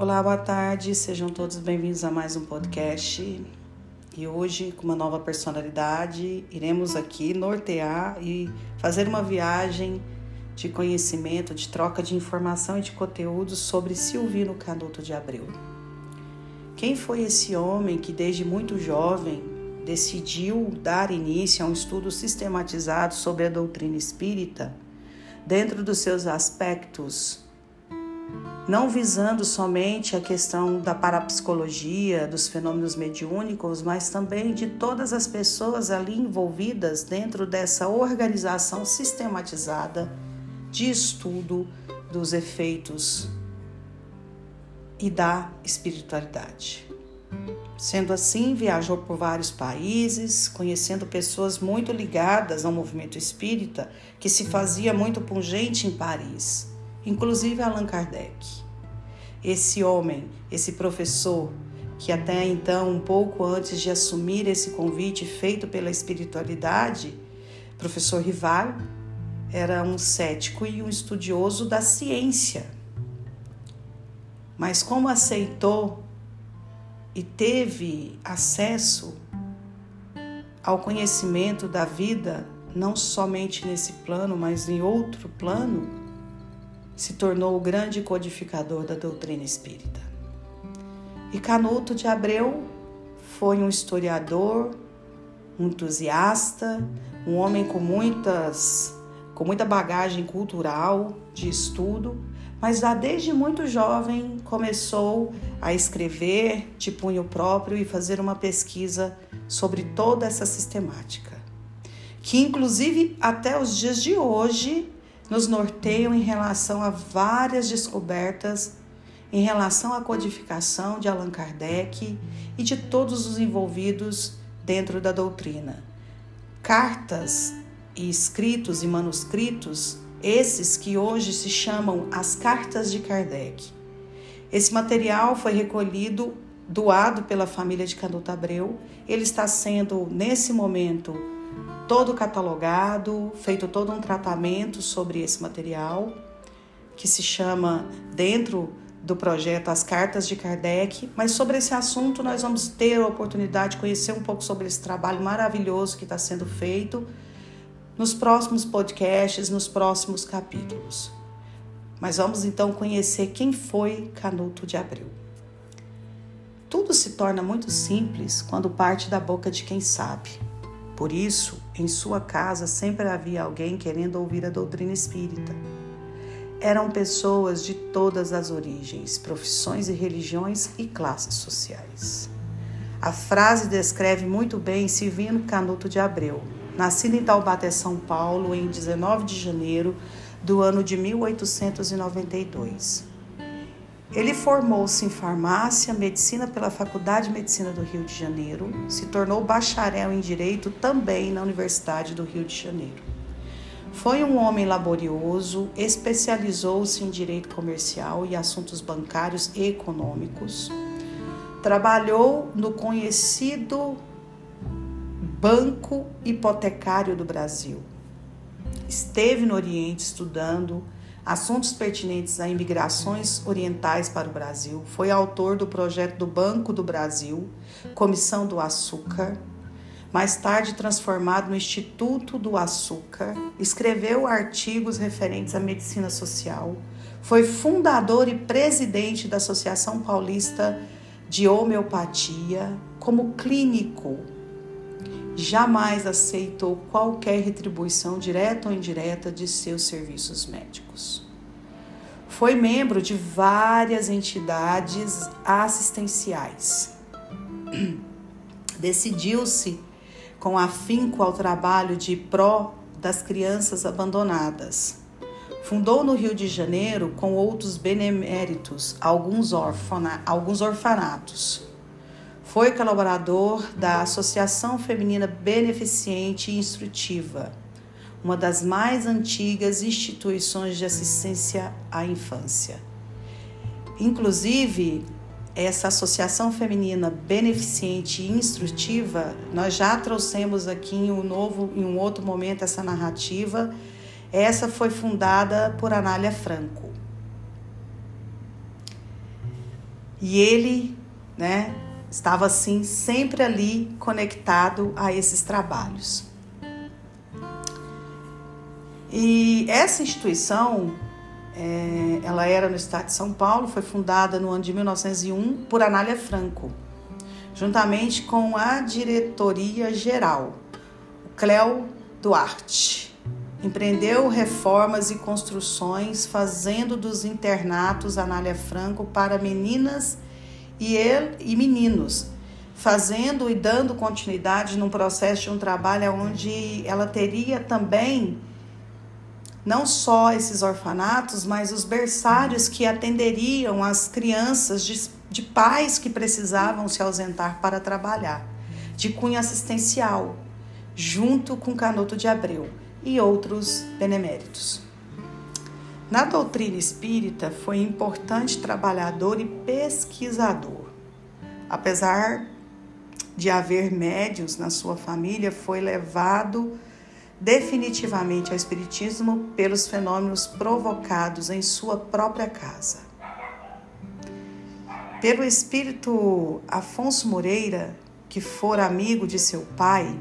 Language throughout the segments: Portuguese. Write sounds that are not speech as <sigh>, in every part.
Olá, boa tarde, sejam todos bem-vindos a mais um podcast. E hoje, com uma nova personalidade, iremos aqui nortear e fazer uma viagem de conhecimento, de troca de informação e de conteúdo sobre Silvino Canuto de Abreu. Quem foi esse homem que, desde muito jovem, decidiu dar início a um estudo sistematizado sobre a doutrina espírita, dentro dos seus aspectos não visando somente a questão da parapsicologia, dos fenômenos mediúnicos, mas também de todas as pessoas ali envolvidas dentro dessa organização sistematizada de estudo dos efeitos e da espiritualidade. Sendo assim, viajou por vários países, conhecendo pessoas muito ligadas ao movimento espírita, que se fazia muito pungente em Paris inclusive Allan Kardec. Esse homem, esse professor, que até então, um pouco antes de assumir esse convite feito pela espiritualidade, professor Rival, era um cético e um estudioso da ciência. Mas como aceitou e teve acesso ao conhecimento da vida, não somente nesse plano, mas em outro plano, se tornou o grande codificador da doutrina espírita. E Canuto de Abreu foi um historiador, um entusiasta, um homem com muitas com muita bagagem cultural de estudo, mas já desde muito jovem começou a escrever de punho próprio e fazer uma pesquisa sobre toda essa sistemática, que inclusive até os dias de hoje nos norteiam em relação a várias descobertas em relação à codificação de Allan Kardec e de todos os envolvidos dentro da doutrina. Cartas e escritos e manuscritos, esses que hoje se chamam as Cartas de Kardec. Esse material foi recolhido, doado pela família de Canuto Abreu. Ele está sendo, nesse momento, todo catalogado, feito todo um tratamento sobre esse material, que se chama dentro do projeto As Cartas de Kardec, mas sobre esse assunto nós vamos ter a oportunidade de conhecer um pouco sobre esse trabalho maravilhoso que está sendo feito nos próximos podcasts, nos próximos capítulos. Mas vamos então conhecer quem foi Canuto de Abreu. Tudo se torna muito simples quando parte da boca de quem sabe. Por isso, em sua casa sempre havia alguém querendo ouvir a doutrina espírita. Eram pessoas de todas as origens, profissões e religiões e classes sociais. A frase descreve muito bem Silvino Canuto de Abreu, nascido em Taubaté, São Paulo, em 19 de janeiro do ano de 1892. Ele formou-se em farmácia, medicina pela Faculdade de Medicina do Rio de Janeiro, se tornou bacharel em direito também na Universidade do Rio de Janeiro. Foi um homem laborioso, especializou-se em direito comercial e assuntos bancários e econômicos. Trabalhou no conhecido Banco Hipotecário do Brasil. Esteve no Oriente estudando assuntos pertinentes a imigrações orientais para o Brasil. Foi autor do projeto do Banco do Brasil, Comissão do Açúcar. Mais tarde transformado no Instituto do Açúcar, escreveu artigos referentes à medicina social. Foi fundador e presidente da Associação Paulista de Homeopatia. Como clínico, jamais aceitou qualquer retribuição direta ou indireta de seus serviços médicos. Foi membro de várias entidades assistenciais. <clears throat> Decidiu-se com afinco ao trabalho de pró das crianças abandonadas. Fundou no Rio de Janeiro, com outros beneméritos, alguns, orfana, alguns orfanatos foi colaborador da Associação Feminina Beneficente e Instrutiva, uma das mais antigas instituições de assistência à infância. Inclusive, essa Associação Feminina Beneficente e Instrutiva, nós já trouxemos aqui em um novo, em um outro momento essa narrativa. Essa foi fundada por Anália Franco. E ele, né, estava assim sempre ali conectado a esses trabalhos. E essa instituição, é, ela era no estado de São Paulo, foi fundada no ano de 1901 por Anália Franco, juntamente com a diretoria geral, Cléo Duarte. Empreendeu reformas e construções, fazendo dos internatos Anália Franco para meninas e, ele, e meninos, fazendo e dando continuidade num processo de um trabalho onde ela teria também não só esses orfanatos, mas os berçários que atenderiam as crianças de, de pais que precisavam se ausentar para trabalhar, de cunho assistencial, junto com Canuto de Abreu e outros beneméritos. Na doutrina espírita, foi importante trabalhador e pesquisador. Apesar de haver médios na sua família, foi levado definitivamente ao Espiritismo pelos fenômenos provocados em sua própria casa. Pelo espírito Afonso Moreira, que fora amigo de seu pai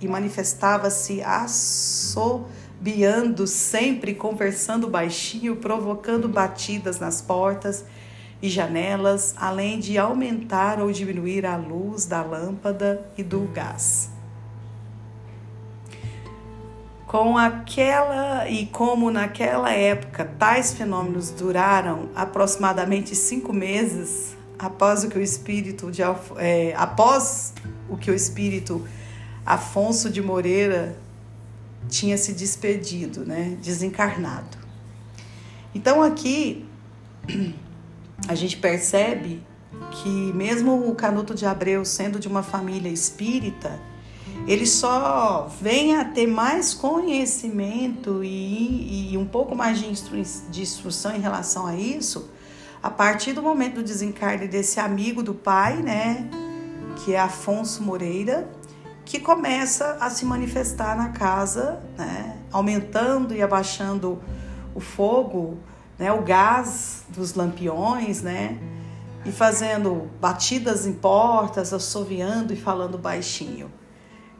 e manifestava-se assobiando sempre, conversando baixinho, provocando batidas nas portas e janelas, além de aumentar ou diminuir a luz da lâmpada e do gás. Com aquela e como naquela época tais fenômenos duraram aproximadamente cinco meses após o que o espírito de é, após o que o espírito Afonso de Moreira tinha se despedido, né, desencarnado. Então aqui <clears throat> a gente percebe que mesmo o Canuto de Abreu sendo de uma família espírita, ele só vem a ter mais conhecimento e, e um pouco mais de, instru de instrução em relação a isso a partir do momento do desencarne desse amigo do pai, né, que é Afonso Moreira, que começa a se manifestar na casa, né, aumentando e abaixando o fogo, né, o gás dos lampiões, né, e fazendo batidas em portas, assoviando e falando baixinho.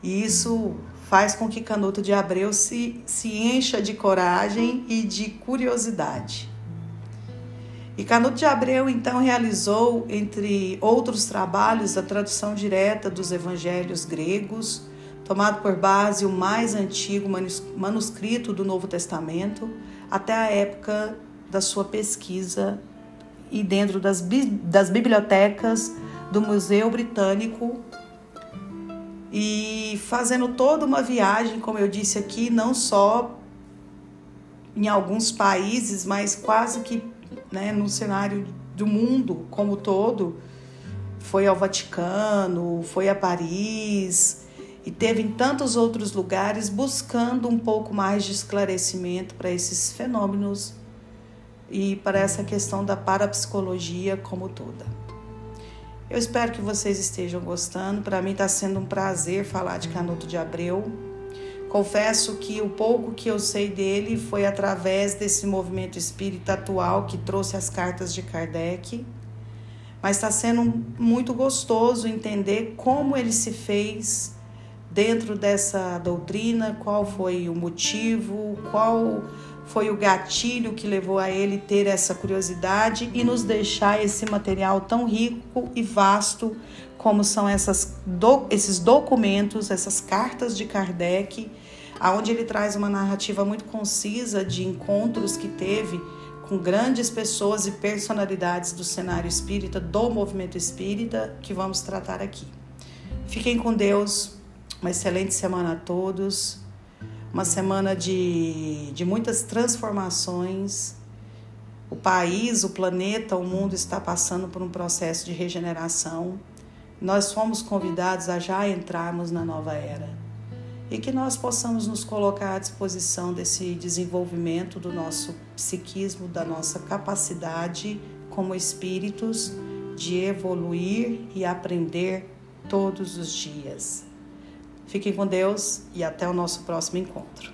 E isso faz com que Canuto de Abreu se, se encha de coragem e de curiosidade. E Canuto de Abreu então realizou, entre outros trabalhos, a tradução direta dos evangelhos gregos, tomado por base o mais antigo manuscrito do Novo Testamento, até a época da sua pesquisa e dentro das, das bibliotecas do Museu Britânico. E fazendo toda uma viagem, como eu disse aqui, não só em alguns países, mas quase que né, no cenário do mundo como todo. Foi ao Vaticano, foi a Paris e teve em tantos outros lugares buscando um pouco mais de esclarecimento para esses fenômenos e para essa questão da parapsicologia como toda. Eu espero que vocês estejam gostando. Para mim está sendo um prazer falar de Canuto de Abreu. Confesso que o pouco que eu sei dele foi através desse movimento espírita atual que trouxe as cartas de Kardec. Mas está sendo muito gostoso entender como ele se fez dentro dessa doutrina, qual foi o motivo, qual foi o gatilho que levou a ele ter essa curiosidade e nos deixar esse material tão rico e vasto como são essas do, esses documentos, essas cartas de Kardec, aonde ele traz uma narrativa muito concisa de encontros que teve com grandes pessoas e personalidades do cenário espírita, do movimento espírita, que vamos tratar aqui. Fiquem com Deus, uma excelente semana a todos uma semana de, de muitas transformações. O país, o planeta, o mundo está passando por um processo de regeneração. Nós fomos convidados a já entrarmos na nova era e que nós possamos nos colocar à disposição desse desenvolvimento do nosso psiquismo, da nossa capacidade como espíritos de evoluir e aprender todos os dias. Fiquem com Deus e até o nosso próximo encontro.